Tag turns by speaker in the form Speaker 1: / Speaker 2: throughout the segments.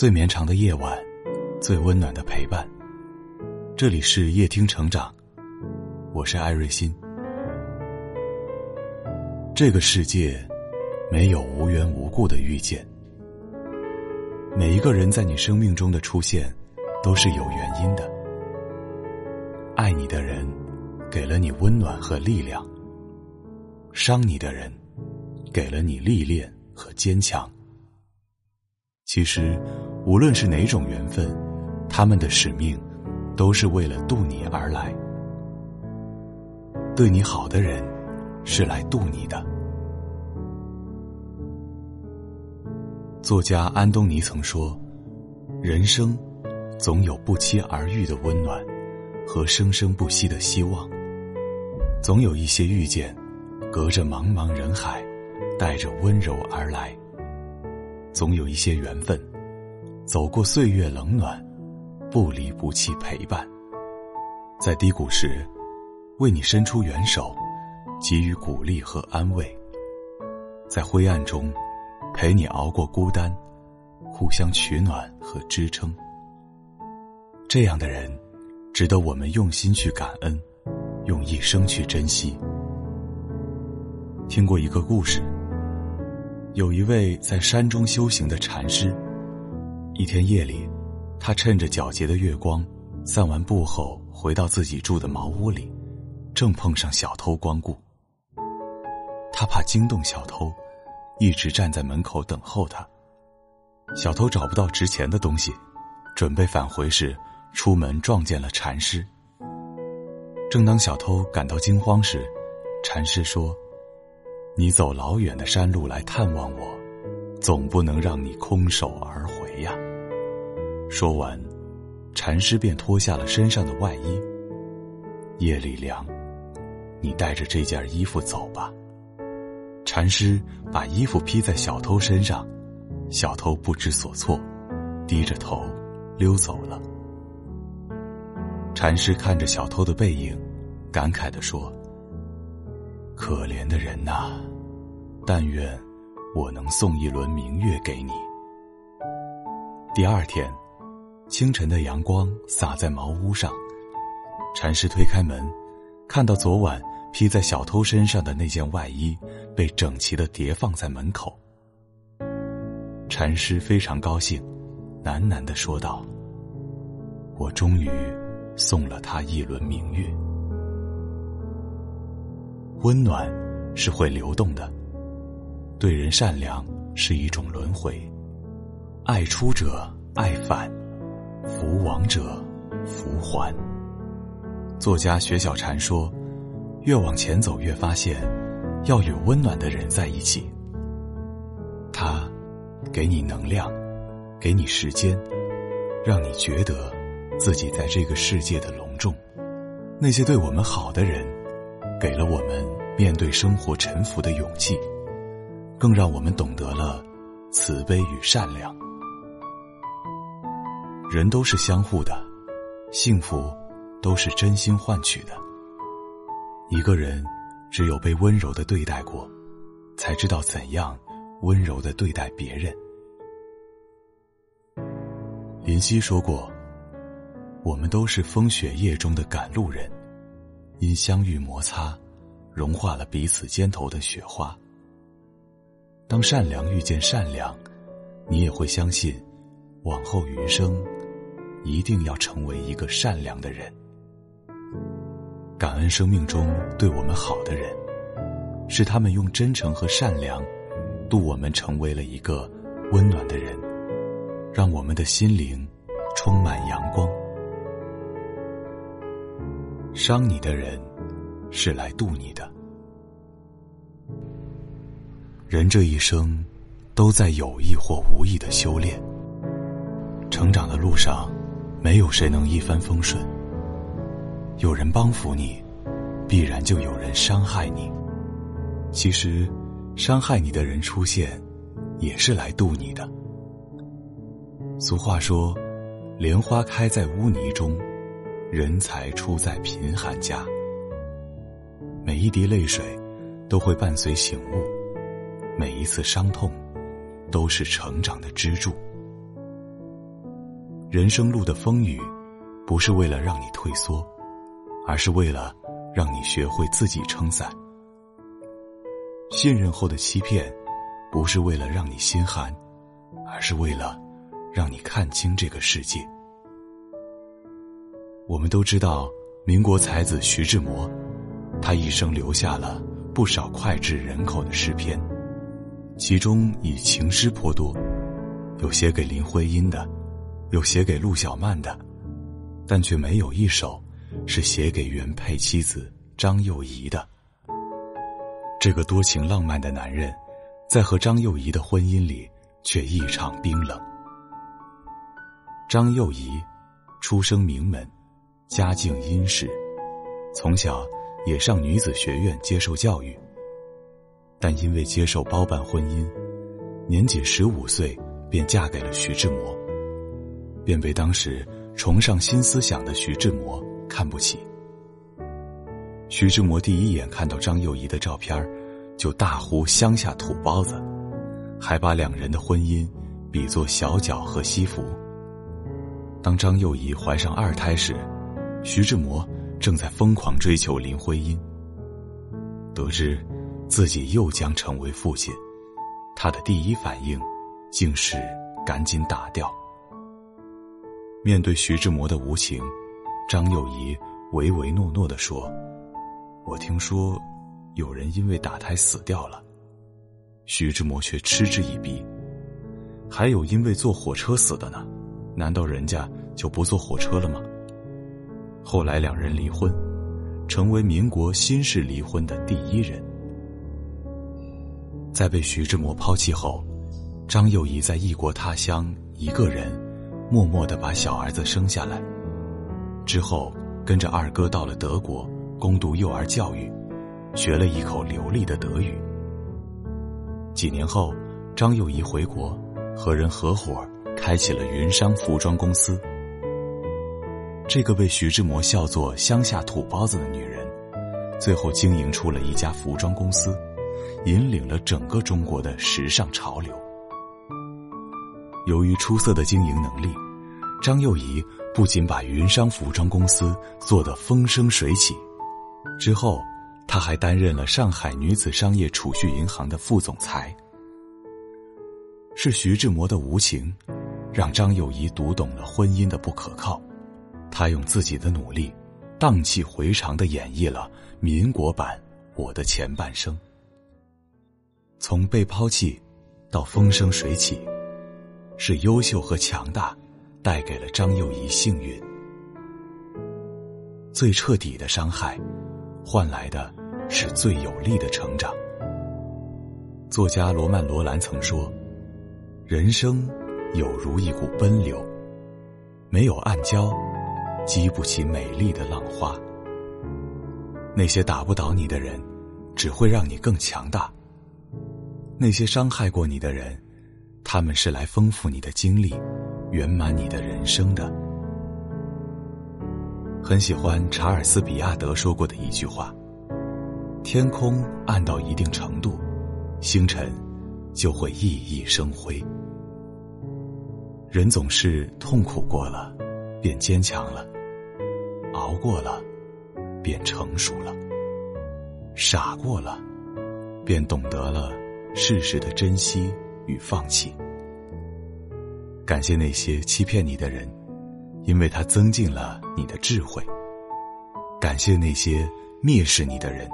Speaker 1: 最绵长的夜晚，最温暖的陪伴。这里是夜听成长，我是艾瑞欣。这个世界没有无缘无故的遇见，每一个人在你生命中的出现都是有原因的。爱你的人给了你温暖和力量，伤你的人给了你历练和坚强。其实，无论是哪种缘分，他们的使命都是为了渡你而来。对你好的人，是来渡你的。作家安东尼曾说：“人生总有不期而遇的温暖和生生不息的希望，总有一些遇见，隔着茫茫人海，带着温柔而来。”总有一些缘分，走过岁月冷暖，不离不弃陪伴。在低谷时，为你伸出援手，给予鼓励和安慰；在灰暗中，陪你熬过孤单，互相取暖和支撑。这样的人，值得我们用心去感恩，用一生去珍惜。听过一个故事。有一位在山中修行的禅师，一天夜里，他趁着皎洁的月光，散完步后回到自己住的茅屋里，正碰上小偷光顾。他怕惊动小偷，一直站在门口等候他。小偷找不到值钱的东西，准备返回时，出门撞见了禅师。正当小偷感到惊慌时，禅师说。你走老远的山路来探望我，总不能让你空手而回呀。说完，禅师便脱下了身上的外衣。夜里凉，你带着这件衣服走吧。禅师把衣服披在小偷身上，小偷不知所措，低着头溜走了。禅师看着小偷的背影，感慨地说。可怜的人呐，但愿我能送一轮明月给你。第二天，清晨的阳光洒在茅屋上，禅师推开门，看到昨晚披在小偷身上的那件外衣被整齐的叠放在门口。禅师非常高兴，喃喃的说道：“我终于送了他一轮明月。”温暖是会流动的，对人善良是一种轮回，爱出者爱返，福往者福还。作家雪小禅说：“越往前走，越发现要与温暖的人在一起。他给你能量，给你时间，让你觉得自己在这个世界的隆重。那些对我们好的人。”给了我们面对生活沉浮的勇气，更让我们懂得了慈悲与善良。人都是相互的，幸福都是真心换取的。一个人只有被温柔的对待过，才知道怎样温柔的对待别人。林夕说过：“我们都是风雪夜中的赶路人。”因相遇摩擦，融化了彼此肩头的雪花。当善良遇见善良，你也会相信，往后余生，一定要成为一个善良的人。感恩生命中对我们好的人，是他们用真诚和善良，度我们成为了一个温暖的人，让我们的心灵充满阳光。伤你的人，是来渡你的。人这一生，都在有意或无意的修炼。成长的路上，没有谁能一帆风顺。有人帮扶你，必然就有人伤害你。其实，伤害你的人出现，也是来渡你的。俗话说：“莲花开在污泥中。”人才出在贫寒家，每一滴泪水都会伴随醒悟，每一次伤痛都是成长的支柱。人生路的风雨，不是为了让你退缩，而是为了让你学会自己撑伞。信任后的欺骗，不是为了让你心寒，而是为了让你看清这个世界。我们都知道，民国才子徐志摩，他一生留下了不少脍炙人口的诗篇，其中以情诗颇多，有写给林徽因的，有写给陆小曼的，但却没有一首是写给原配妻子张幼仪的。这个多情浪漫的男人，在和张幼仪的婚姻里却异常冰冷。张幼仪出生名门，家境殷实，从小也上女子学院接受教育。但因为接受包办婚姻，年仅十五岁便嫁给了徐志摩，便被当时崇尚新思想的徐志摩看不起。徐志摩第一眼看到张幼仪的照片就大呼“乡下土包子”，还把两人的婚姻比作小脚和西服。当张幼仪怀上二胎时，徐志摩正在疯狂追求林徽因。得知自己又将成为父亲，他的第一反应竟是赶紧打掉。面对徐志摩的无情，张幼仪唯唯诺诺地说。我听说，有人因为打胎死掉了，徐志摩却嗤之以鼻。还有因为坐火车死的呢，难道人家就不坐火车了吗？后来两人离婚，成为民国新式离婚的第一人。在被徐志摩抛弃后，张幼仪在异国他乡一个人，默默的把小儿子生下来，之后跟着二哥到了德国。攻读幼儿教育，学了一口流利的德语。几年后，张幼仪回国，和人合伙开起了云商服装公司。这个被徐志摩笑作“乡下土包子”的女人，最后经营出了一家服装公司，引领了整个中国的时尚潮流。由于出色的经营能力，张幼仪不仅把云商服装公司做得风生水起。之后，他还担任了上海女子商业储蓄银行的副总裁。是徐志摩的无情，让张幼仪读懂了婚姻的不可靠。他用自己的努力，荡气回肠的演绎了民国版《我的前半生》。从被抛弃，到风生水起，是优秀和强大，带给了张幼仪幸运。最彻底的伤害。换来的是最有力的成长。作家罗曼·罗兰曾说：“人生有如一股奔流，没有暗礁，激不起美丽的浪花。那些打不倒你的人，只会让你更强大。那些伤害过你的人，他们是来丰富你的经历，圆满你的人生的。”很喜欢查尔斯·比亚德说过的一句话：“天空暗到一定程度，星辰就会熠熠生辉。人总是痛苦过了，便坚强了；熬过了，便成熟了；傻过了，便懂得了世事的珍惜与放弃。感谢那些欺骗你的人。”因为他增进了你的智慧。感谢那些蔑视你的人，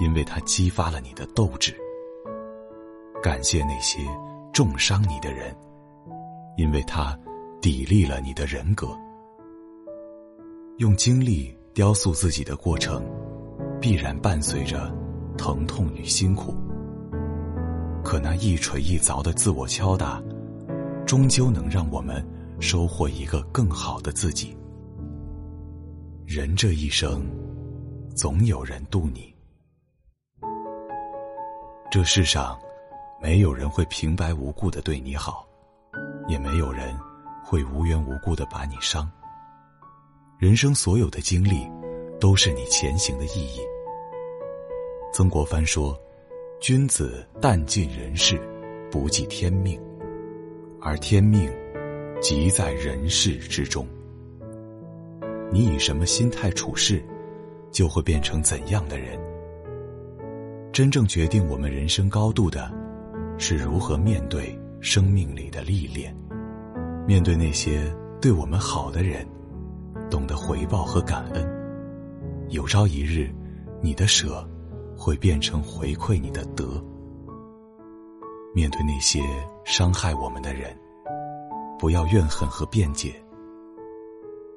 Speaker 1: 因为他激发了你的斗志。感谢那些重伤你的人，因为他砥砺了你的人格。用精力雕塑自己的过程，必然伴随着疼痛与辛苦。可那一锤一凿的自我敲打，终究能让我们。收获一个更好的自己。人这一生，总有人渡你。这世上，没有人会平白无故的对你好，也没有人会无缘无故的把你伤。人生所有的经历，都是你前行的意义。曾国藩说：“君子但尽人事，不计天命，而天命。”即在人世之中。你以什么心态处事，就会变成怎样的人。真正决定我们人生高度的，是如何面对生命里的历练，面对那些对我们好的人，懂得回报和感恩。有朝一日，你的舍会变成回馈你的德。面对那些伤害我们的人，不要怨恨和辩解。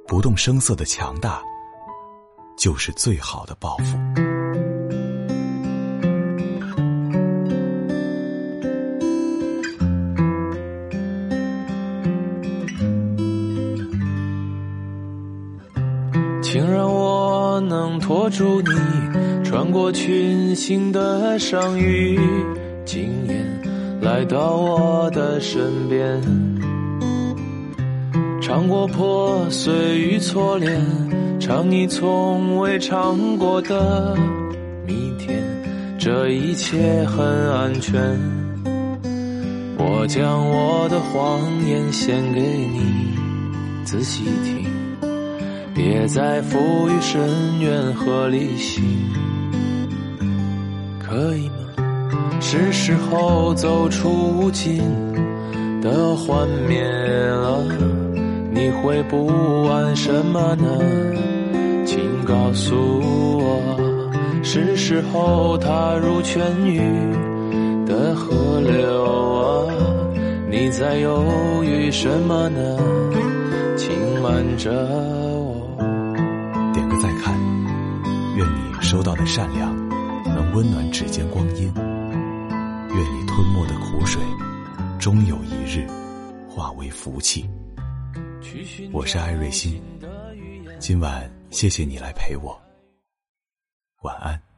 Speaker 1: 不动声色的强大，就是最好的报复。
Speaker 2: 拖住你，穿过群星的相遇，今夜来到我的身边。尝过破碎与错恋，唱你从未尝过的明天，这一切很安全。我将我的谎言献给你，仔细听，别再赋予深渊和理性，可以吗？是时候走出无尽的幻灭了。你会不安什么呢？请告诉我，是时候踏入痊愈的河流啊！你在犹豫什么呢？请慢着。
Speaker 1: 点个再看，愿你收到的善良能温暖指尖光阴，愿你吞没的苦水终有一日化为福气。我是艾瑞欣，今晚谢谢你来陪我，晚安。